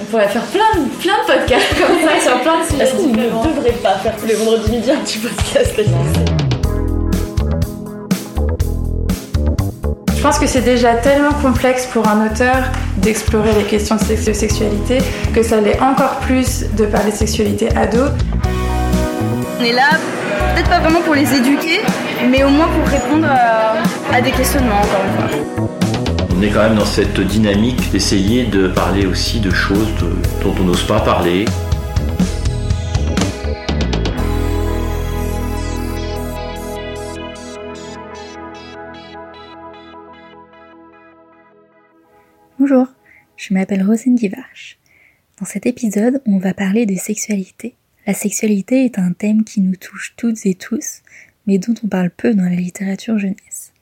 On pourrait faire plein de, plein de podcasts comme ça sur plein de sujets. Est-ce qu'on ne devrait pas faire tous les vendredis midi un petit podcast Je pense que c'est déjà tellement complexe pour un auteur d'explorer les questions de sexualité que ça l'est encore plus de parler de sexualité ado. On est là, peut-être pas vraiment pour les éduquer, mais au moins pour répondre à, à des questionnements encore une fois. On est quand même dans cette dynamique d'essayer de parler aussi de choses dont on n'ose pas parler. Bonjour, je m'appelle Rosine Guivarch. Dans cet épisode, on va parler de sexualité. La sexualité est un thème qui nous touche toutes et tous, mais dont on parle peu dans la littérature jeunesse.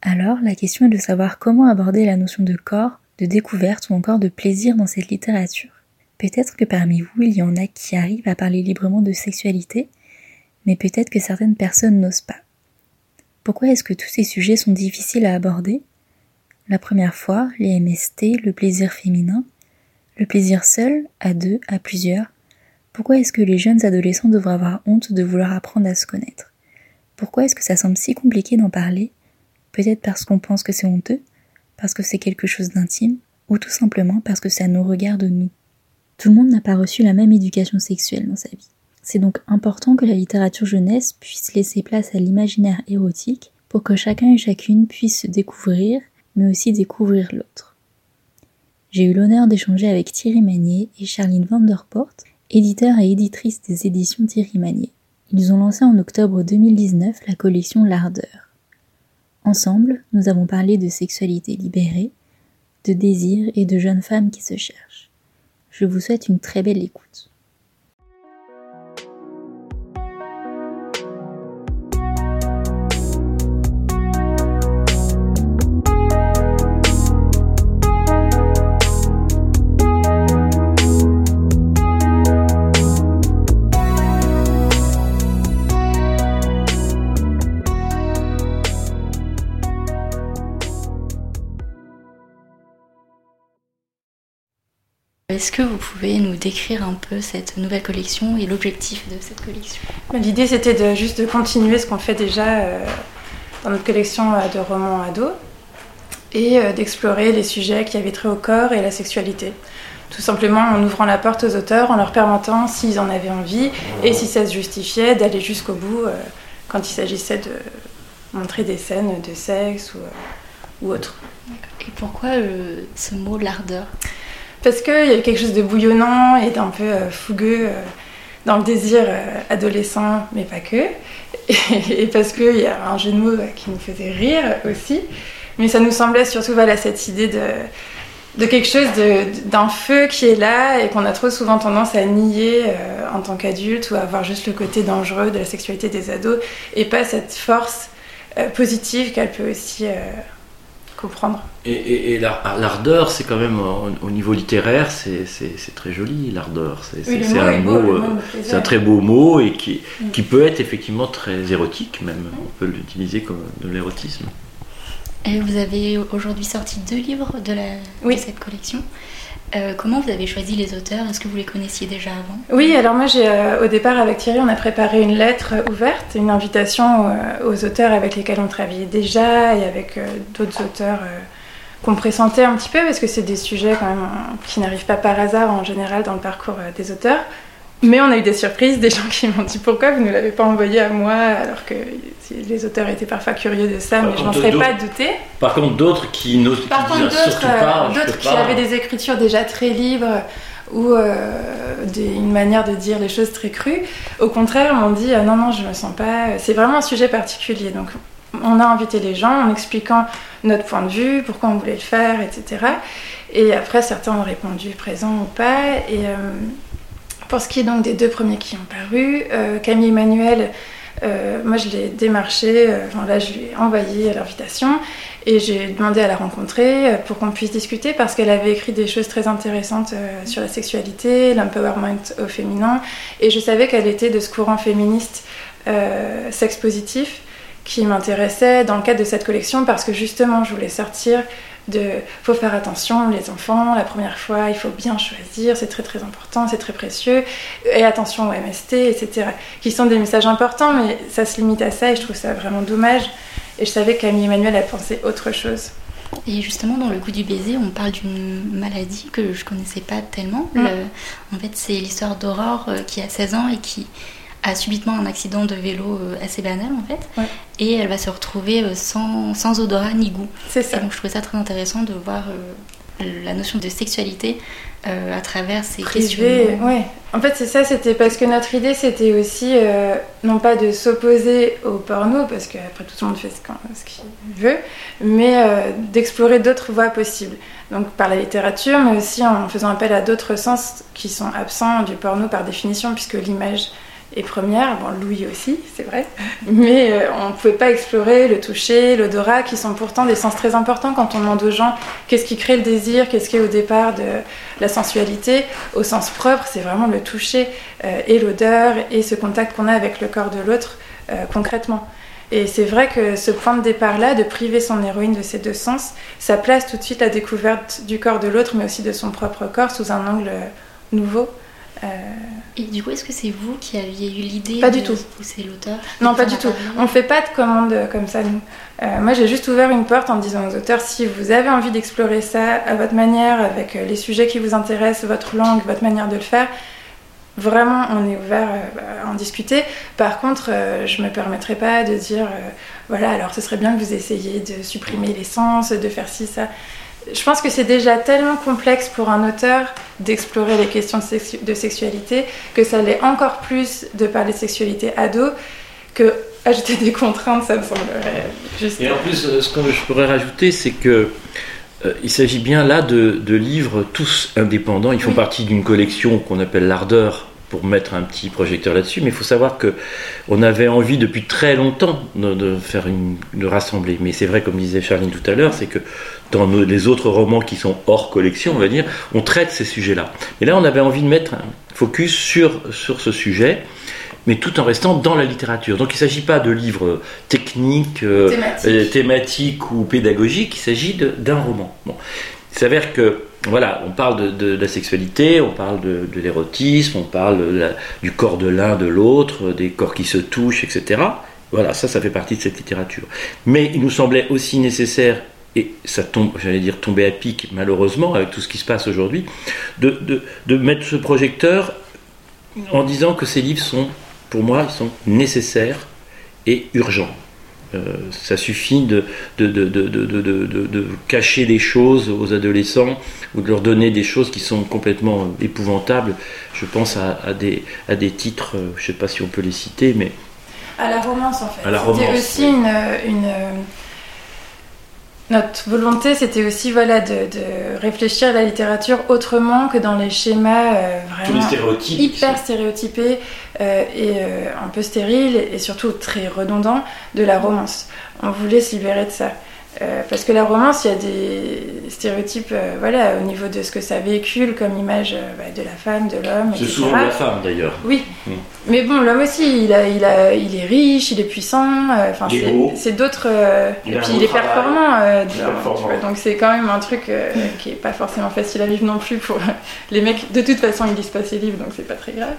Alors, la question est de savoir comment aborder la notion de corps, de découverte ou encore de plaisir dans cette littérature. Peut-être que parmi vous, il y en a qui arrivent à parler librement de sexualité, mais peut-être que certaines personnes n'osent pas. Pourquoi est-ce que tous ces sujets sont difficiles à aborder? La première fois, les MST, le plaisir féminin, le plaisir seul, à deux, à plusieurs. Pourquoi est-ce que les jeunes adolescents devraient avoir honte de vouloir apprendre à se connaître? Pourquoi est-ce que ça semble si compliqué d'en parler? Peut-être parce qu'on pense que c'est honteux, parce que c'est quelque chose d'intime, ou tout simplement parce que ça nous regarde nous. Tout le monde n'a pas reçu la même éducation sexuelle dans sa vie. C'est donc important que la littérature jeunesse puisse laisser place à l'imaginaire érotique pour que chacun et chacune puisse se découvrir mais aussi découvrir l'autre. J'ai eu l'honneur d'échanger avec Thierry Magnier et Charline Vanderport, éditeurs et éditrices des éditions Thierry Magnier. Ils ont lancé en octobre 2019 la collection L'Ardeur. Ensemble, nous avons parlé de sexualité libérée, de désir et de jeunes femmes qui se cherchent. Je vous souhaite une très belle écoute. Est-ce que vous pouvez nous décrire un peu cette nouvelle collection et l'objectif de cette collection? Mais L'idée c'était de, juste de continuer ce qu'on fait déjà euh, dans notre collection euh, de romans ados et euh, d'explorer les sujets qui avaient trait au corps et la sexualité. Tout simplement en ouvrant la porte aux auteurs, en leur permettant, s'ils en avaient envie et si ça se justifiait, d'aller jusqu'au bout quand il s'agissait de montrer des scènes de sexe ou, ou autre. Et pourquoi euh, ce mot l'ardeur? Parce qu'il y a quelque chose de bouillonnant et d'un peu euh, fougueux euh, dans le désir euh, adolescent, mais pas que. Et, parce qu'il y a un jeu de mots qui nous faisait rire aussi. Mais ça nous semblait surtout voilà, cette idée de, de quelque chose, d'un feu qui est là et qu'on a trop souvent tendance à nier en tant qu'adulte ou à voir juste le côté dangereux de la sexualité des ados et pas cette force positive qu'elle peut aussi comprendre. Et, et- et l'ar- l'ardeur, c'est quand même au, au niveau littéraire, c'est très joli, l'ardeur. C'est Oui, un mot, euh, mot me plaisait. c'est un très beau mot et qui, Mm. qui peut être effectivement très érotique même. On peut l'utiliser comme de l'érotisme. Et vous avez aujourd'hui sorti deux livres de, la, Oui. de cette collection. Euh, comment vous avez choisi les auteurs? Est-ce que vous les connaissiez déjà avant? Oui, alors moi, j'ai, euh, au départ, avec Thierry, on a préparé une lettre ouverte, une invitation euh, aux auteurs avec lesquels on travaillait déjà et avec euh, d'autres auteurs euh, qu'on pressentait un petit peu parce que c'est des sujets quand même euh, qui n'arrivent pas par hasard en général dans le parcours euh, des auteurs. Mais on a eu des surprises, des gens qui m'ont dit pourquoi vous ne l'avez pas envoyé à moi alors que les auteurs étaient parfois curieux de ça, Par mais je n'en contre, serais pas douté. Par contre, d'autres qui n'osent qui Par contre, d'autres pas, euh, peux d'autres qui pas. avaient des écritures déjà très libres ou euh, des- une manière de dire les choses très crues, au contraire, m'ont dit ah non, non, je me sens pas. C'est vraiment un sujet particulier. Donc, on a invité les gens en expliquant notre point de vue, pourquoi on voulait le faire, etc. Et après, certains ont répondu présent ou pas. Et euh, pour ce qui est donc des deux premiers qui ont paru, euh, Camille Emmanuel. euh, moi, je l'ai démarché, euh, enfin, là, je lui ai envoyé l'invitation et j'ai demandé à la rencontrer pour qu'on puisse discuter parce qu'elle avait écrit des choses très intéressantes sur la sexualité, l'empowerment au féminin et je savais qu'elle était de ce courant féministe sexe positif qui m'intéressait dans le cadre de cette collection parce que justement je voulais sortir de faut faire attention les enfants la première fois il faut bien choisir c'est très très important c'est très précieux et attention au MST etc qui sont des messages importants mais ça se limite à ça et je trouve ça vraiment dommage et je savais que Camille Emmanuel a pensé autre chose Et justement, dans le goût du baiser, on parle d'une maladie que je connaissais pas tellement. Mm. Le- en fait, c'est l'histoire d'Aurore euh, qui a 16 ans et qui a subitement un accident de vélo euh, assez banal en fait. Ouais. Et elle va se retrouver euh, sans, sans odorat ni goût. c'est Et ça donc je trouvais ça très intéressant de voir euh, la notion de sexualité euh, à travers ces privé questions. ouais en fait c'est ça c'était parce que notre idée c'était aussi euh, non pas de s'opposer au porno parce qu'après tout le monde fait ce qu'il veut mais euh, d'explorer d'autres voies possibles donc par la littérature mais aussi en faisant appel à d'autres sens qui sont absents du porno par définition puisque l'image est première, bon Louis aussi, c'est vrai, mais euh, on ne pouvait pas explorer le toucher, l'odorat, qui sont pourtant des sens très importants quand on demande aux gens qu'est-ce qui crée le désir, qu'est-ce qui est au départ de la sensualité. Au sens propre, c'est vraiment le toucher euh, et l'odeur et ce contact qu'on a avec le corps de l'autre euh, concrètement. Et c'est vrai que ce point de départ-là, de priver son héroïne de ces deux sens, ça place tout de suite la découverte du corps de l'autre, mais aussi de son propre corps sous un angle nouveau. Euh, Et du coup, est-ce que c'est vous qui aviez eu l'idée Pas de- du tout. Ou c'est l'auteur Non, pas du a tout. On fait pas de commande comme ça, nous. Euh, moi, j'ai juste ouvert une porte en disant aux auteurs si vous avez envie d'explorer ça à votre manière, avec euh, les sujets qui vous intéressent, votre langue, votre manière de le faire, vraiment, on est ouvert à en discuter. Par contre, je me permettrai pas de dire voilà, alors ce serait bien que vous essayiez de supprimer l'essence, de faire ci, ça. Je pense que c'est déjà tellement complexe pour un auteur d'explorer les questions de, sexu- de sexualité que ça l'est encore plus de parler de sexualité ado que ajouter des contraintes, ça me semblerait juste. Et en plus, euh, ce que je pourrais rajouter, c'est que euh, il s'agit bien là de, de livres tous indépendants. Ils font Oui. partie d'une collection qu'on appelle l'Ardeur pour mettre un petit projecteur là-dessus. Mais il faut savoir que on avait envie depuis très longtemps de, de faire une, de rassembler. Mais c'est vrai, comme disait Charline tout à l'heure, c'est que dans nos- les autres romans qui sont hors collection, on va dire, on traite ces sujets-là. Et là, on avait envie de mettre un focus sur, sur ce sujet mais tout en restant dans la littérature. Donc il ne s'agit pas de livres techniques, euh, Thématiques. euh, thématiques ou pédagogiques, il s'agit d'un roman. Bon. Il s'avère que, voilà, on parle de, la sexualité, on parle de, l'érotisme, on parle du corps de l'un, de l'autre, des corps qui se touchent, etc. Voilà, ça, ça fait partie de cette littérature. Mais il nous semblait aussi nécessaire, et ça tombe, j'allais dire tomber à pic, malheureusement, avec tout ce qui se passe aujourd'hui, de, de- de mettre ce projecteur en disant que ces livres sont, pour moi, sont nécessaires et urgents. Euh, ça suffit de, de, de, de, cacher des choses aux adolescents ou de leur donner des choses qui sont complètement épouvantables. Je pense à, à des, à des titres, euh, je ne sais pas si on peut les citer, mais À la romance, en fait. À la romance, aussi oui. une, une, Notre volonté, c'était aussi voilà, de, de réfléchir à la littérature autrement que dans les schémas euh, vraiment stéréotypes. hyper stéréotypés euh, et euh, un peu stériles et surtout très redondants de la romance. On voulait se libérer de ça. Euh, parce que la romance, il y a des stéréotypes euh, voilà, au niveau de ce que ça véhicule comme image euh, bah, de la femme, de l'homme, C'est souvent la femme d'ailleurs. Oui, Mm. mais bon, l'homme aussi, il, a, il, a, il est riche, il est puissant, enfin, c'est- d'autres. et puis il est performant, Il donc c'est quand même un truc qui est pas forcément facile à vivre non plus pour les mecs. De toute façon, ils lisent pas ses livres, donc c'est pas très grave.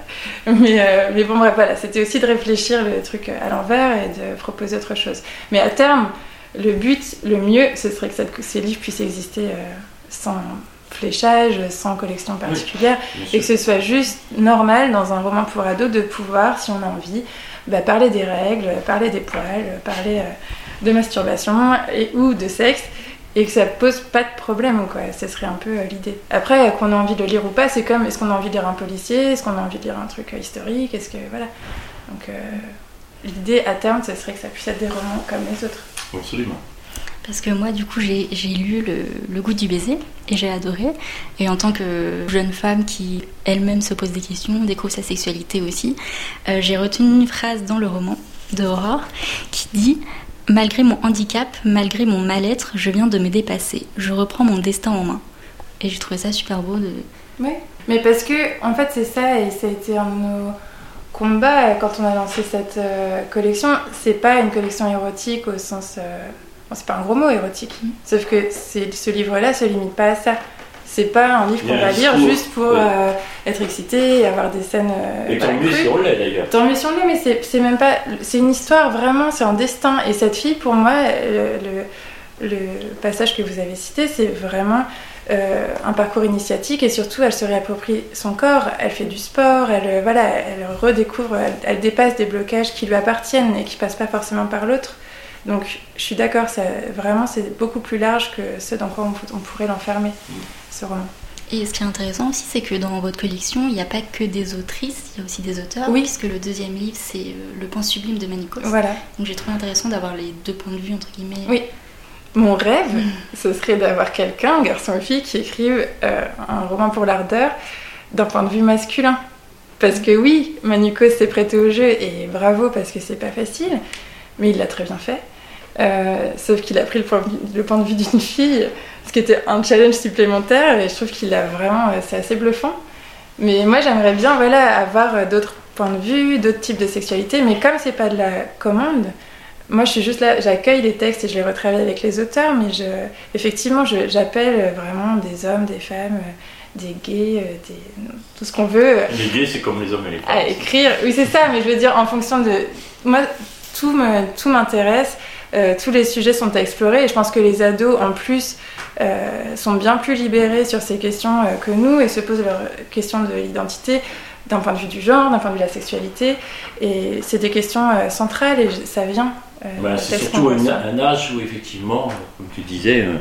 Mais, mais bon, bref, voilà, c'était aussi de réfléchir le truc à l'envers et de proposer autre chose. Mais à terme, le but, le mieux, ce serait que cette- ces livres puissent exister euh, sans fléchage, sans collection particulière et que ce soit juste normal dans un roman pour ados de pouvoir, si on a envie, bah, parler des règles, parler des poils, parler euh, de masturbation et, ou de sexe et que ça pose pas de problème quoi. Ce serait un peu euh, l'idée. Après, qu'on a envie de lire ou pas, c'est comme est-ce qu'on a envie de lire un policier, est-ce qu'on a envie de lire un truc historique, est-ce que voilà. Donc euh, l'idée à terme, ce serait que ça puisse être des romans comme les autres. Absolument. Parce que moi, du coup, j'ai lu le, Le goût du baiser et j'ai adoré. Et en tant que jeune femme qui elle-même se pose des questions, découvre sa sexualité aussi, euh, j'ai retenu une phrase dans le roman de Aurore qui dit Malgré mon handicap, malgré mon mal-être, je viens de me dépasser. Je reprends mon destin en main. Et j'ai trouvé ça super beau de. Oui, mais parce que, en fait, c'est ça, et ça a été un de nos combats euh, quand on a lancé cette euh, collection. C'est pas une collection érotique au sens euh, bon, c'est pas un gros mot érotique, sauf que ce livre-là se limite pas à ça. C'est pas un livre qu'on va lire juste pour ouais. euh, être excité et avoir des scènes. euh, Et tant mieux si on l'est d'ailleurs. Tant mieux si on l'est, mais c'est c'est même pas. C'est une histoire vraiment, c'est un destin. Et cette fille, pour moi, le, le- le passage que vous avez cité, c'est vraiment euh, un parcours initiatique et surtout, elle se réapproprie son corps, elle fait du sport, elle, euh, voilà, elle redécouvre, elle, elle dépasse des blocages qui lui appartiennent et qui passent pas forcément par l'autre. Donc, je suis d'accord, vraiment, c'est beaucoup plus large que ce dans quoi on, on pourrait l'enfermer, ce roman. Et ce qui est intéressant aussi, c'est que dans votre collection, il n'y a pas que des autrices, il y a aussi des auteurs. Oui. Puisque le deuxième livre, c'est euh, Le point sublime de Manicos. Voilà. Donc j'ai trouvé intéressant d'avoir les deux points de vue, entre guillemets. Oui. Mon rêve, ce serait d'avoir quelqu'un, garçon ou fille, qui écrive euh, un roman pour l'ardeur d'un point de vue masculin. Parce que oui, Manucos s'est prêté au jeu et bravo parce que c'est pas facile, mais il l'a très bien fait. Euh, sauf qu'il a pris le point, de vue- d'une fille, ce qui était un challenge supplémentaire et je trouve qu'il a vraiment, euh, c'est assez bluffant. Mais moi j'aimerais bien voilà, avoir d'autres points de vue, d'autres types de sexualité, mais comme c'est pas de la commande, moi, je suis juste là, j'accueille les textes et je les retravaille avec les auteurs, mais je, effectivement, j'appelle vraiment des hommes, des femmes, euh, des gays, euh, des, tout ce qu'on veut euh, Les gays, c'est comme les hommes et les femmes. à écrire. Oui, c'est ça, mais je veux dire, en fonction de. Moi, tout me- tout m'intéresse, euh, tous les sujets sont à explorer, et je pense que les ados, en plus, euh, sont bien plus libérés sur ces questions euh, que nous et se posent leurs questions de l'identité d'un point de vue du genre, d'un point de vue de la sexualité. Et c'est des questions euh, centrales et ça vient. Euh, Bah, c'est surtout un, âge où effectivement, comme tu disais, euh,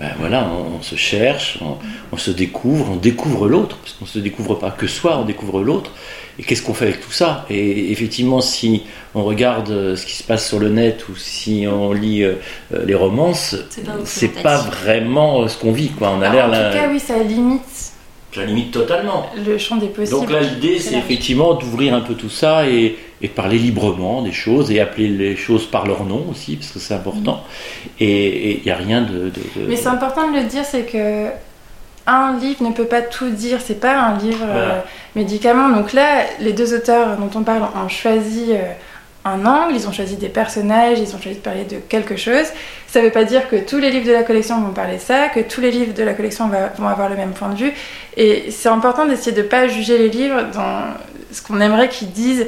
ben voilà, on, on se cherche, on, on se découvre, on découvre l'autre, parce qu'on se découvre pas que soi, on découvre l'autre. Et qu'est-ce qu'on fait avec tout ça? Et effectivement, si on regarde euh, ce qui se passe sur le net ou si on lit euh, les romances, C'est pas pas vraiment ce qu'on vit, quoi. On a Ah, l'air en tout cas, oui, ça limite la limite totalement. le champ des possibles. Donc là, l'idée, c'est effectivement d'ouvrir un peu tout ça et, et de parler librement des choses et appeler les choses par leur nom aussi, parce que c'est important. Et il n'y a rien de. de- de- Mais c'est important de le dire, c'est que un livre ne peut pas tout dire, c'est pas un livre euh, Voilà. médicament. Donc là, les deux auteurs dont on parle ont choisi euh, un angle, ils ont choisi des personnages, ils ont choisi de parler de quelque chose. Ça veut pas dire que tous les livres de la collection vont parler ça, que tous les livres de la collection va- vont avoir le même point de vue. Et c'est important d'essayer de pas juger les livres dans ce qu'on aimerait qu'ils disent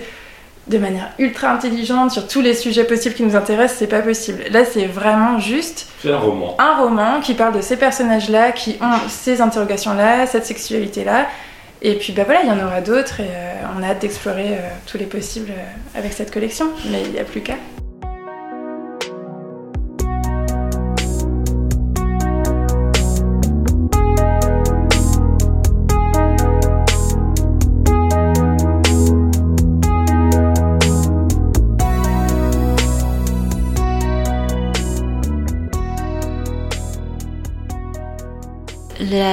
de manière ultra intelligente sur tous les sujets possibles qui nous intéressent, c'est pas possible. Là, c'est vraiment juste C'est un roman. un roman qui parle de ces personnages-là, qui ont ces interrogations-là, cette sexualité-là. Et puis bah voilà, il y en aura d'autres et euh, on a hâte d'explorer euh, tous les possibles euh, avec cette collection. Mais il n'y a plus qu'à.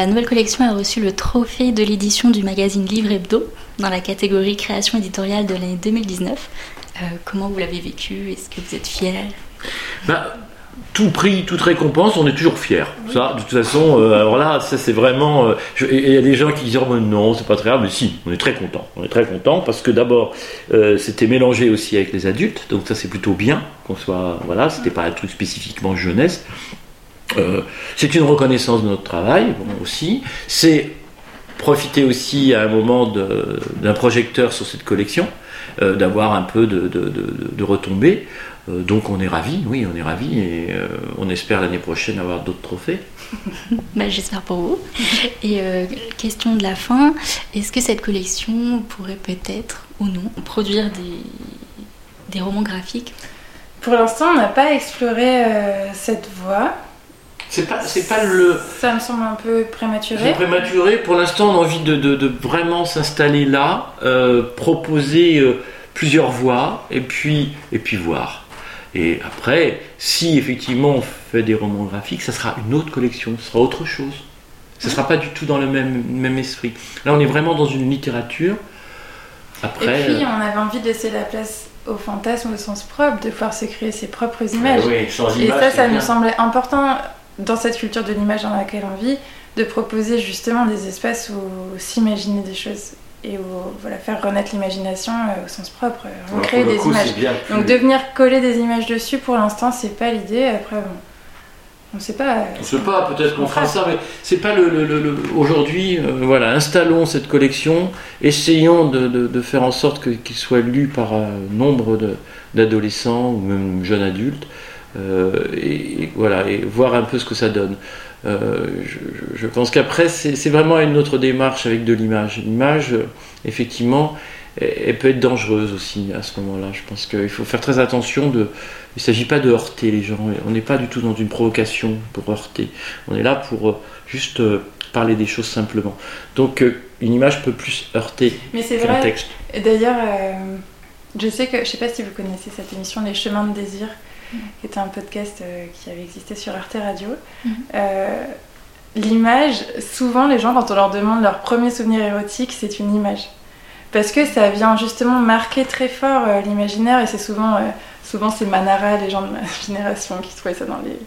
La nouvelle collection a reçu le trophée de l'édition du magazine Livre Hebdo dans la catégorie création éditoriale de l'année 2019. Euh, comment vous l'avez vécu? Est-ce que vous êtes fier? Bah, tout prix, toute récompense, on est toujours fier. Ça, de toute façon, euh, alors là, ça c'est vraiment. euh, il y a des gens qui disent oh, non, c'est pas très grave, mais si, on est très content. On est très content parce que d'abord, euh, c'était mélangé aussi avec les adultes, donc ça c'est plutôt bien qu'on soit. Voilà, c'était pas un truc spécifiquement jeunesse. Euh, c'est une reconnaissance de notre travail bon, aussi. C'est profiter aussi à un moment d'un projecteur sur cette collection, euh, d'avoir un peu de, de, de- de retombées. Euh, donc on est ravis, oui, on est ravis et euh, on espère l'année prochaine avoir d'autres trophées. Bah, J'espère pour vous. Et euh, question de la fin, est-ce que cette collection pourrait peut-être ou non produire des, des romans graphiques? Pour l'instant, on n'a pas exploré euh, cette voie. C'est pas, c'est pas le, Ça me semble un peu c'est prématuré. prématuré. Pour l'instant, on a envie de, de- de vraiment s'installer là, euh, proposer euh, plusieurs voies et puis, et puis voir. Et après, si effectivement on fait des romans graphiques, ça sera une autre collection, ce sera autre chose. Ce sera pas du tout dans le même, même esprit. Là, on est vraiment dans une littérature. Après, Et puis, euh, on avait envie de laisser la place au fantasme au sens propre, de pouvoir se créer ses propres images. oui, sans Et image, ça, c'est ça bien. nous semblait important dans cette culture de l'image dans laquelle on vit, de proposer justement des espaces où s'imaginer des choses. et au, voilà, faire renaître l'imagination euh, au sens propre, euh, le des coup, images. plus- Donc de venir coller des images dessus, pour l'instant, c'est pas l'idée. Après, bon, on sait pas. euh, On sait pas, peut-être qu'on fera ça, mais c'est pas le, le- le- le- aujourd'hui. euh, voilà, installons cette collection, essayons de, de- de faire en sorte qu'il soit lu par nombre d'adolescents ou même jeunes adultes, euh, et, et voilà, et voir un peu ce que ça donne. Euh, je, pense qu'après, c'est vraiment une autre démarche avec de l'image. L'image, effectivement, elle, elle peut être dangereuse aussi à ce moment-là. Je pense qu'il faut faire très attention de. Il ne s'agit pas de heurter les gens. On n'est pas du tout dans une provocation pour heurter. On est là pour euh, juste parler des choses simplement. Donc, une image peut plus heurter qu'un texte. D'ailleurs, euh, je sais que, je sais pas si vous connaissez cette émission Les Chemins de Désir, qui était un podcast euh, qui avait existé sur Arte Radio. Mhm. Euh, L'image, souvent les gens, quand on leur demande leur premier souvenir érotique, c'est une image. Parce que ça vient justement marquer très fort euh, l'imaginaire et c'est souvent, euh, souvent c'est Manara, les gens de ma génération qui trouvaient ça dans les,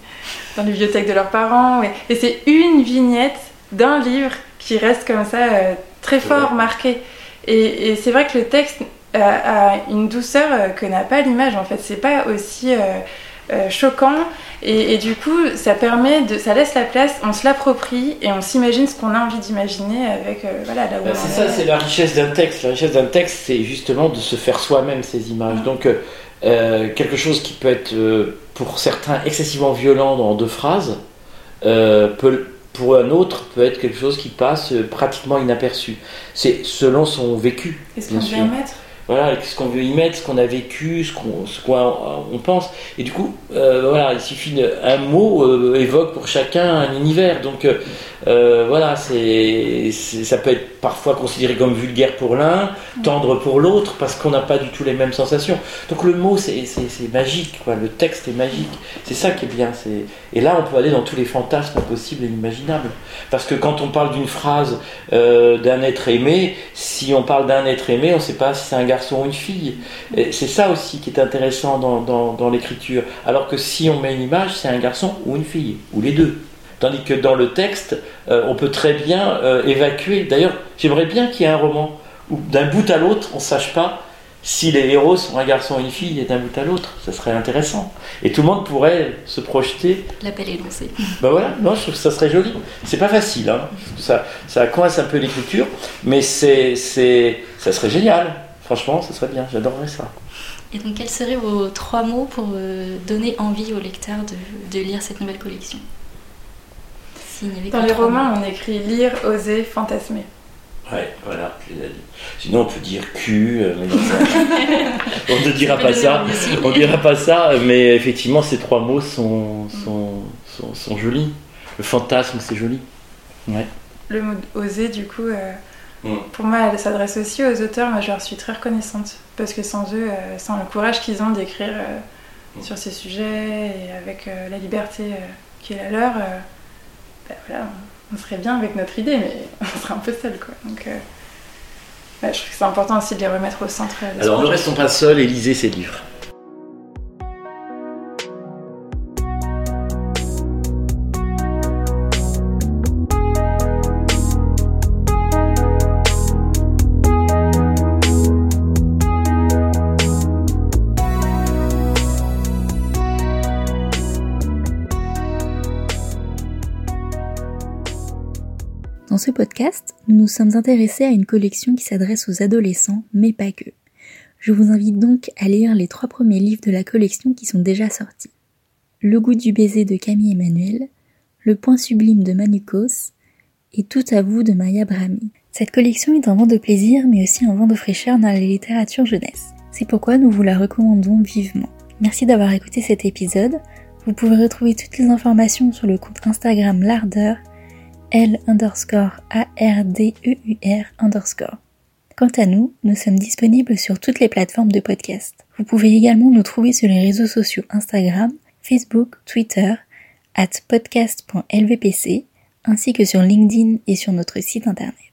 dans les bibliothèques de leurs parents. ouais. Et c'est une vignette d'un livre qui reste comme ça euh, très fort vrai. marqué. Et, et c'est vrai que le texte euh, a une douceur euh, que n'a pas l'image en fait. C'est pas aussi euh, choquant et, et du coup ça permet de, ça laisse la place, on se l'approprie et on s'imagine ce qu'on a envie d'imaginer avec voilà là où on c'est ça, est. c'est la richesse d'un texte. La richesse d'un texte, c'est justement de se faire soi-même ces images. Donc, euh, quelque chose qui peut être, euh, pour certains, excessivement violent dans deux phrases, euh, peut, pour un autre, peut être quelque chose qui passe pratiquement inaperçu. C'est selon son vécu. Bien qu'on veut Voilà, ce qu'on veut y mettre, ce qu'on a vécu, ce qu'on qu'on- on pense. Et du coup, euh, voilà, il suffit d'un mot euh, évoque pour chacun un univers. Donc euh, euh, voilà, c'est ça peut être parfois considéré comme vulgaire pour l'un, tendre pour l'autre, parce qu'on n'a pas du tout les mêmes sensations. Donc le mot, c'est magique, quoi. Le texte est magique. C'est ça qui est bien. c'est- Et là, on peut aller dans tous les fantasmes possibles et imaginables. Parce que quand on parle d'une phrase euh, d'un être aimé, si on parle d'un être aimé, on ne sait pas si c'est un garçon ou une fille. C'est ça aussi qui est intéressant dans, dans- dans l'écriture. Alors que si on met une image, c'est un garçon ou une fille, ou les deux. Tandis que dans le texte, euh, on peut très bien euh, évacuer. D'ailleurs, j'aimerais bien qu'il y ait un roman où d'un bout à l'autre, on ne sache pas si les héros sont un garçon ou une fille et d'un bout à l'autre. Ça serait intéressant. Et tout le monde pourrait se projeter L'appel est lancé. bah voilà, non, je trouve que ça serait joli. C'est pas facile, hein. ça, ça coince un peu l'écriture, mais c'est, c'est, ça serait génial. Franchement, ça serait bien, j'adorerais ça. Et donc, quels seraient vos trois mots pour euh, donner envie au lecteur de, de lire cette nouvelle collection? Dans les mots. romans, on écrit lire, oser, fantasmer. Ouais, voilà, dit. Sinon, on peut dire cul, euh, mais non, ça- on ne dira pas ça. On dira pas ça, mais effectivement, ces trois mots sont, sont, sont, sont jolis. Le fantasme, c'est joli. Ouais. Le mot oser, du coup, euh, Mm. pour moi, elle s'adresse aussi aux auteurs. Moi, je leur suis très reconnaissante. Parce que sans eux, euh, sans le courage qu'ils ont d'écrire euh, Mm. sur ces sujets et avec euh, la liberté qui est la leur, bah, voilà, on, serait bien avec notre idée, mais on serait un peu seul, quoi. Donc, je trouve que c'est important aussi de les remettre au centre. de Alors, ne restons pas seuls et lisez ces livres. Nous nous sommes intéressés à une collection qui s'adresse aux adolescents, mais pas que. Je vous invite donc à lire les trois premiers livres de la collection qui sont déjà sortis. Le goût du baiser de Camille Emmanuel, Le point sublime de Manukos et Tout à vous de Maya Brahmi. Cette collection est un vent de plaisir mais aussi un vent de fraîcheur dans la littérature jeunesse. C'est pourquoi nous vous la recommandons vivement. Merci d'avoir écouté cet épisode. Vous pouvez retrouver toutes les informations sur le compte Instagram L'Ardeur L underscore A-R-D-E-U-R underscore. Quant à nous, nous sommes disponibles sur toutes les plateformes de podcast. Vous pouvez également nous trouver sur les réseaux sociaux Instagram, Facebook, Twitter, at podcast.lvpc, ainsi que sur LinkedIn et sur notre site internet.